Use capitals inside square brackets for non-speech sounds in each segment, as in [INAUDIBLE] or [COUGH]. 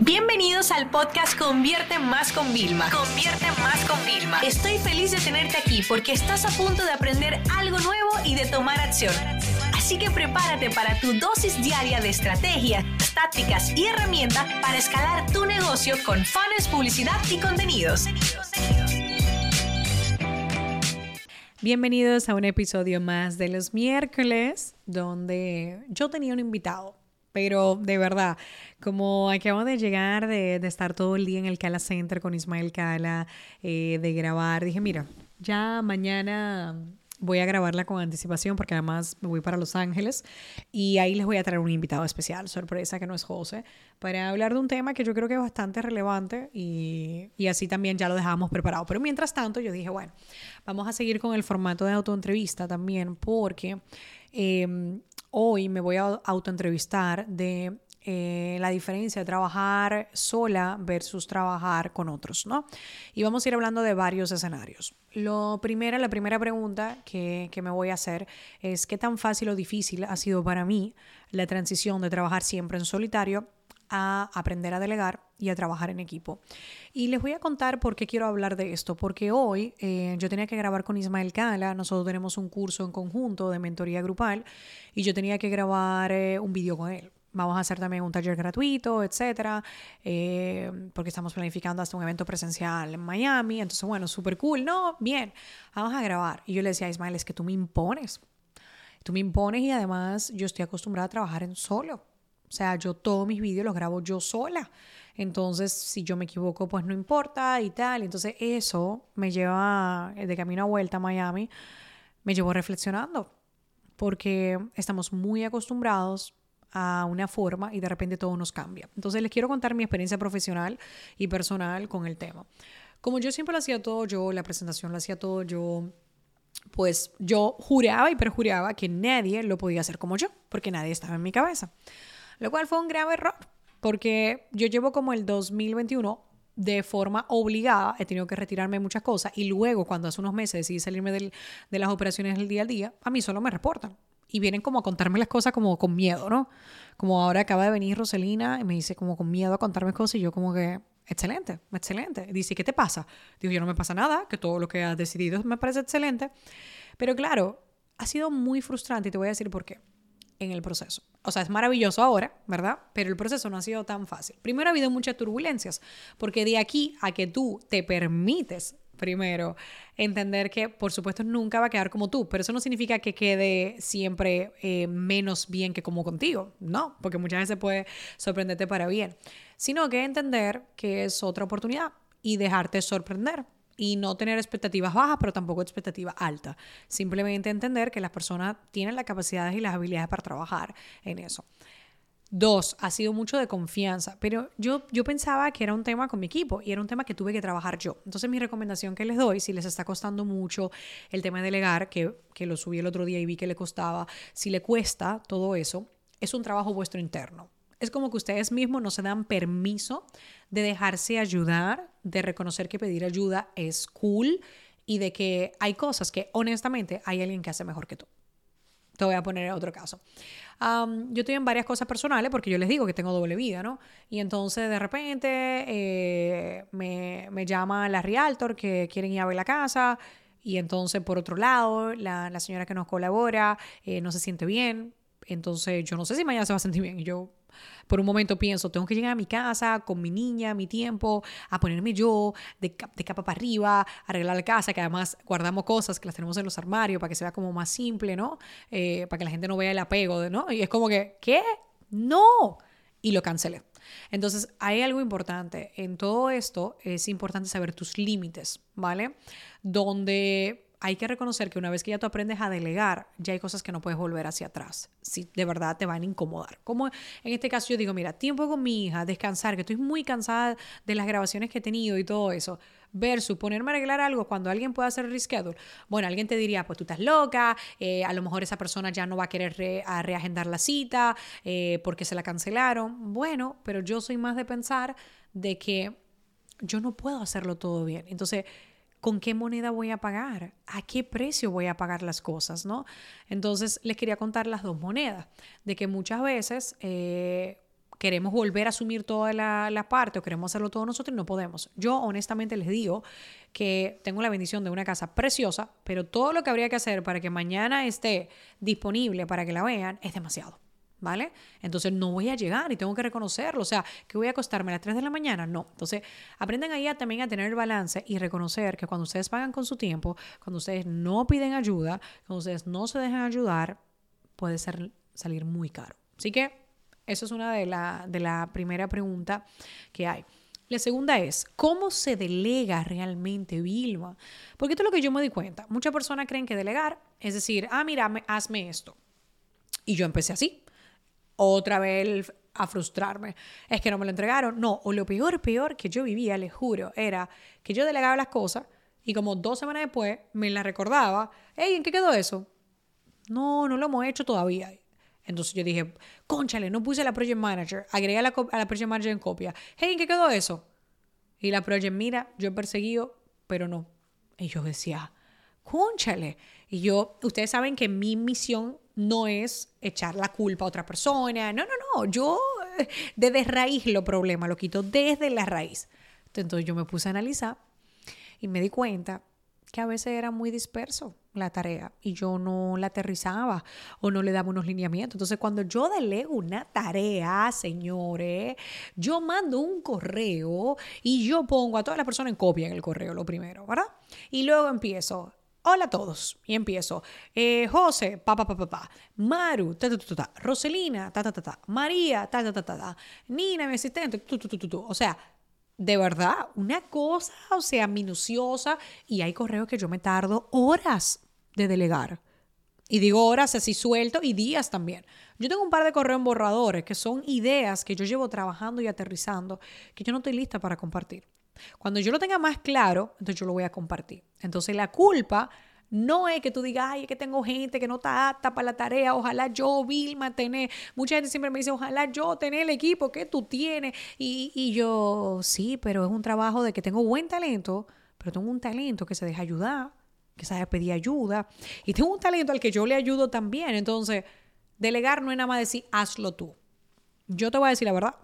Bienvenidos al podcast Convierte Más con Vilma. Convierte Más con Vilma. Estoy feliz de tenerte aquí porque estás a punto de aprender algo nuevo y de tomar acción. Así que prepárate para tu dosis diaria de estrategias, tácticas y herramientas para escalar tu negocio con fans, publicidad y contenidos. Bienvenidos a un episodio más de los miércoles donde yo tenía un invitado pero de verdad, como acabo de llegar de, estar todo el día en el Cala Center con Ismael Cala, eh, de grabar, dije, mira, ya mañana voy a grabarla con anticipación porque además me voy para Los Ángeles y ahí les voy a traer un invitado especial, sorpresa que no es José, para hablar de un tema que yo creo que es bastante relevante y, y así también ya lo dejábamos preparado. Pero mientras tanto yo dije, bueno, vamos a seguir con el formato de autoentrevista también porque... Eh, hoy me voy a autoentrevistar de eh, la diferencia de trabajar sola versus trabajar con otros, ¿no? Y vamos a ir hablando de varios escenarios. Lo primero, la primera pregunta que, que me voy a hacer es qué tan fácil o difícil ha sido para mí la transición de trabajar siempre en solitario a aprender a delegar y a trabajar en equipo. Y les voy a contar por qué quiero hablar de esto, porque hoy eh, yo tenía que grabar con Ismael Cala, nosotros tenemos un curso en conjunto de mentoría grupal y yo tenía que grabar eh, un vídeo con él. Vamos a hacer también un taller gratuito, etcétera, eh, porque estamos planificando hasta un evento presencial en Miami. Entonces, bueno, súper cool. No, bien, vamos a grabar. Y yo le decía a Ismael, es que tú me impones. Tú me impones y además yo estoy acostumbrada a trabajar en solo. O sea, yo todos mis vídeos los grabo yo sola. Entonces, si yo me equivoco, pues no importa y tal. Entonces, eso me lleva, de camino a vuelta a Miami, me llevó reflexionando. Porque estamos muy acostumbrados a una forma y de repente todo nos cambia. Entonces, les quiero contar mi experiencia profesional y personal con el tema. Como yo siempre lo hacía todo yo, la presentación lo hacía todo yo, pues yo juraba y perjuraba que nadie lo podía hacer como yo, porque nadie estaba en mi cabeza lo cual fue un grave error, porque yo llevo como el 2021 de forma obligada, he tenido que retirarme muchas cosas y luego cuando hace unos meses decidí salirme del, de las operaciones del día a día, a mí solo me reportan y vienen como a contarme las cosas como con miedo, ¿no? Como ahora acaba de venir Roselina y me dice como con miedo a contarme cosas y yo como que, excelente, excelente. Dice, ¿qué te pasa? Digo, yo no me pasa nada, que todo lo que has decidido me parece excelente. Pero claro, ha sido muy frustrante y te voy a decir por qué en el proceso. O sea, es maravilloso ahora, ¿verdad? Pero el proceso no ha sido tan fácil. Primero ha habido muchas turbulencias, porque de aquí a que tú te permites primero entender que por supuesto nunca va a quedar como tú, pero eso no significa que quede siempre eh, menos bien que como contigo, no, porque muchas veces puede sorprenderte para bien, sino que entender que es otra oportunidad y dejarte sorprender y no tener expectativas bajas, pero tampoco expectativas altas. Simplemente entender que las personas tienen las capacidades y las habilidades para trabajar en eso. Dos, ha sido mucho de confianza, pero yo, yo pensaba que era un tema con mi equipo y era un tema que tuve que trabajar yo. Entonces mi recomendación que les doy, si les está costando mucho el tema de delegar, que, que lo subí el otro día y vi que le costaba, si le cuesta todo eso, es un trabajo vuestro interno es como que ustedes mismos no se dan permiso de dejarse ayudar, de reconocer que pedir ayuda es cool y de que hay cosas que honestamente hay alguien que hace mejor que tú. Te voy a poner otro caso. yo estoy en varias cosas personales porque yo les digo que tengo doble vida, ¿no? Y entonces de repente eh, me, me, llama la Realtor que quieren ir a ver la casa. Y entonces, por otro lado, la, la señora que nos colabora eh, no se siente bien. Entonces, yo no sé si mañana se va a sentir bien. Y yo, por un momento pienso, tengo que llegar a mi casa con mi niña, mi tiempo, a ponerme yo de, capa para arriba, arreglar la casa, que además guardamos cosas que las tenemos en los armarios para que sea como más simple, ¿no? Eh, para que la gente no vea el apego, ¿no? Y es como que, ¿qué? No. Y lo cancelé. Entonces, hay algo importante. En todo esto es importante saber tus límites, ¿vale? Donde hay que reconocer que una vez que ya tú aprendes a delegar, ya hay cosas que no puedes volver hacia atrás. Si de verdad te van a incomodar. Como en este caso yo digo, mira, tiempo con mi hija, descansar, que estoy muy cansada de las grabaciones que he tenido y todo eso. Versus ponerme a arreglar algo cuando alguien puede hacer reschedule. Bueno, alguien te diría, pues tú estás loca, eh, a lo mejor esa persona ya no va a querer reagendar la cita eh, porque se la cancelaron. Bueno, pero yo soy más de pensar de que yo no puedo hacerlo todo bien. Entonces, con qué moneda voy a pagar, a qué precio voy a pagar las cosas, ¿no? Entonces les quería contar las dos monedas, de que muchas veces, eh, queremos volver a asumir toda la, la, parte o queremos hacerlo todos nosotros y no podemos. Yo honestamente les digo que tengo la bendición de una casa preciosa, pero todo lo que habría que hacer para que mañana esté disponible para que la vean es demasiado. ¿Vale? Entonces no voy a llegar y tengo que reconocerlo. O sea, que voy a acostarme a las 3 de la mañana. No. Entonces, aprenden ahí también a tener el balance y reconocer que cuando ustedes pagan con su tiempo, cuando ustedes no piden ayuda, cuando ustedes no se dejan ayudar, puede ser, salir muy caro. Así que eso es una de la, de la primera pregunta que hay. La segunda es, ¿cómo se delega realmente, Vilma? Porque esto es lo que yo me di cuenta. Muchas personas creen que delegar es decir, ah, mira, hazme esto. Y yo empecé así. Otra vez a frustrarme. Es que no me lo entregaron. No, o lo peor, peor que yo vivía, les juro, era que yo delegaba las cosas y como dos semanas después me la recordaba. Hey, ¿en qué quedó eso? No, no lo hemos hecho todavía. Entonces yo dije, conchale, no puse la Project Manager, agregué a la, a la Project Manager en copia. Hey, ¿en qué quedó eso? Y la Project, mira, yo he perseguido, pero no. Y yo decía, conchale. Y yo, ustedes saben que mi misión no es echar la culpa a otra persona. No, no, no. Yo eh, desde raíz lo problema, lo quito desde la raíz. Entonces yo me puse a analizar y me di cuenta que a veces era muy disperso la tarea y yo no la aterrizaba o no le daba unos lineamientos. Entonces, cuando yo delego una tarea, señores, yo mando un correo y yo pongo a todas las personas en copia en el correo, lo primero, ¿verdad? Y luego empiezo. Hola a todos. Y empiezo. Eh, José, papá. Maru, ta, ta, ta, ta. Roselina, ta, ta, ta, ta. María, ta, ta, ta, ta, ta. Nina, mi asistente, tu, tu, tu, tu, tu. O sea, de verdad, una cosa, o sea, minuciosa. Y hay correos que yo me tardo horas de delegar. Y digo horas así suelto y días también. Yo tengo un par de correos borradores que son ideas que yo llevo trabajando y aterrizando que yo no estoy lista para compartir. Cuando yo lo tenga más claro, entonces yo lo voy a compartir. Entonces la culpa no es que tú digas, ay, es que tengo gente que no está apta para la tarea, ojalá yo, Vilma, tener. Mucha gente siempre me dice, ojalá yo tener el equipo que tú tienes. Y, y yo, sí, pero es un trabajo de que tengo buen talento, pero tengo un talento que se deja ayudar, que sabe pedir ayuda. Y tengo un talento al que yo le ayudo también. Entonces, delegar no es nada más decir, hazlo tú. Yo te voy a decir la verdad.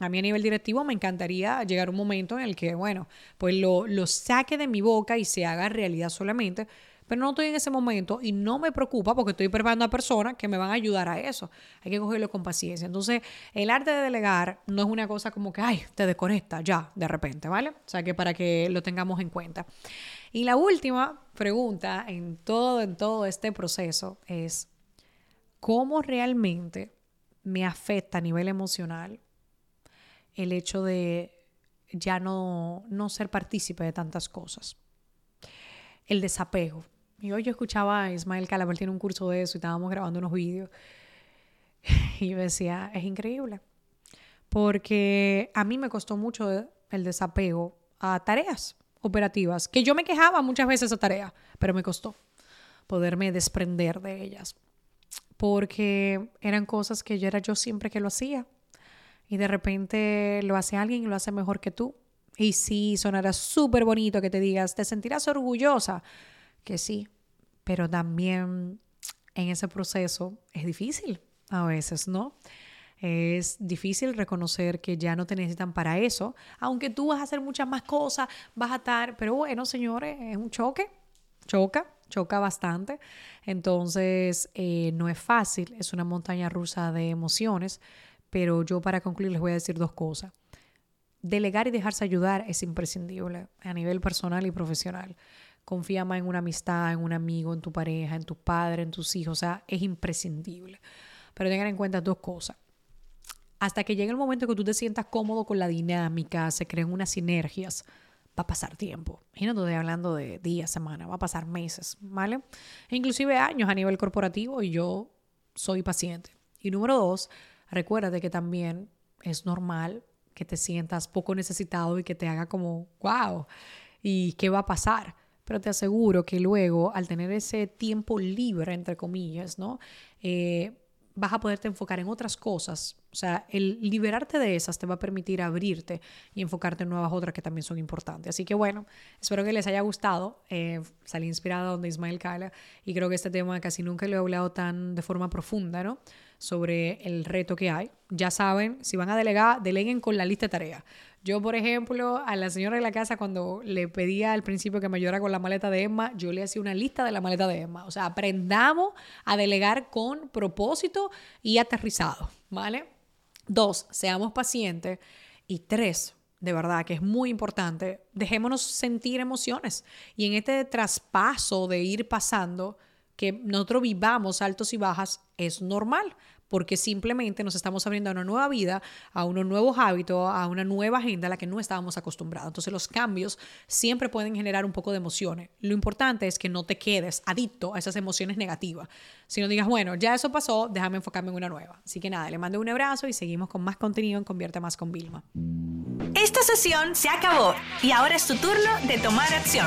A mí a nivel directivo me encantaría llegar un momento en el que, bueno, pues lo, lo saque de mi boca y se haga realidad solamente, pero no estoy en ese momento y no me preocupa porque estoy preparando a personas que me van a ayudar a eso. Hay que cogerlo con paciencia. Entonces, el arte de delegar no es una cosa como que, ay, te desconecta ya, de repente, ¿vale? O sea, que para que lo tengamos en cuenta. Y la última pregunta en todo, en todo este proceso es, ¿cómo realmente me afecta a nivel emocional el hecho de ya no, no ser partícipe de tantas cosas? El desapego. Y hoy yo escuchaba a Ismael Calabar, tiene un curso de eso y estábamos grabando unos vídeos. [LAUGHS] Y yo decía, es increíble. Porque a mí me costó mucho el desapego a tareas operativas, que yo me quejaba muchas veces a tareas, pero me costó poderme desprender de ellas. Porque eran cosas que yo era yo siempre que lo hacía. Y de repente lo hace alguien y lo hace mejor que tú. Y sí, sonará súper bonito que te digas, te sentirás orgullosa que sí, pero también en ese proceso es difícil a veces, ¿no? Es difícil reconocer que ya no te necesitan para eso, aunque tú vas a hacer muchas más cosas, vas a estar, pero bueno, señores, es un choque, choca, choca bastante. Entonces, eh, no es fácil, es una montaña rusa de emociones, pero yo para concluir les voy a decir dos cosas. Delegar y dejarse ayudar es imprescindible a nivel personal y profesional confía más en una amistad, en un amigo, en tu pareja, en tu padre, en tus hijos. O sea, es imprescindible. Pero tengan en cuenta dos cosas. Hasta que llegue el momento que tú te sientas cómodo con la dinámica, se creen unas sinergias, va a pasar tiempo. Y no estoy hablando de días, semanas, va a pasar meses, ¿vale? E inclusive años a nivel corporativo y yo soy paciente. Y número dos, recuérdate que también es normal que te sientas poco necesitado y que te haga como, wow, ¿y qué va a pasar? pero te aseguro que luego, al tener ese tiempo libre, entre comillas, ¿no? Eh, vas a poderte enfocar en otras cosas. O sea, el liberarte de esas te va a permitir abrirte y enfocarte en nuevas otras que también son importantes. Así que bueno, espero que les haya gustado. Eh, salí inspirada donde Ismael Kala y creo que este tema casi nunca lo he hablado tan de forma profunda, ¿no? Sobre el reto que hay. Ya saben, si van a delegar, deleguen con la lista de tareas. Yo, por ejemplo, a la señora de la casa, cuando le pedía al principio que me ayudara con la maleta de Emma, yo le hacía una lista de la maleta de Emma. O sea, aprendamos a delegar con propósito y aterrizado, ¿vale? Dos, seamos pacientes. Y tres, de verdad que es muy importante, dejémonos sentir emociones. Y en este traspaso de ir pasando, que nosotros vivamos altos y bajas, es normal porque simplemente nos estamos abriendo a una nueva vida, a unos nuevos hábitos, a una nueva agenda a la que no estábamos acostumbrados. Entonces los cambios siempre pueden generar un poco de emociones. Lo importante es que no te quedes adicto a esas emociones negativas, sino digas, bueno, ya eso pasó, déjame enfocarme en una nueva. Así que nada, le mando un abrazo y seguimos con más contenido en Convierte Más con Vilma. Esta sesión se acabó y ahora es tu turno de tomar acción.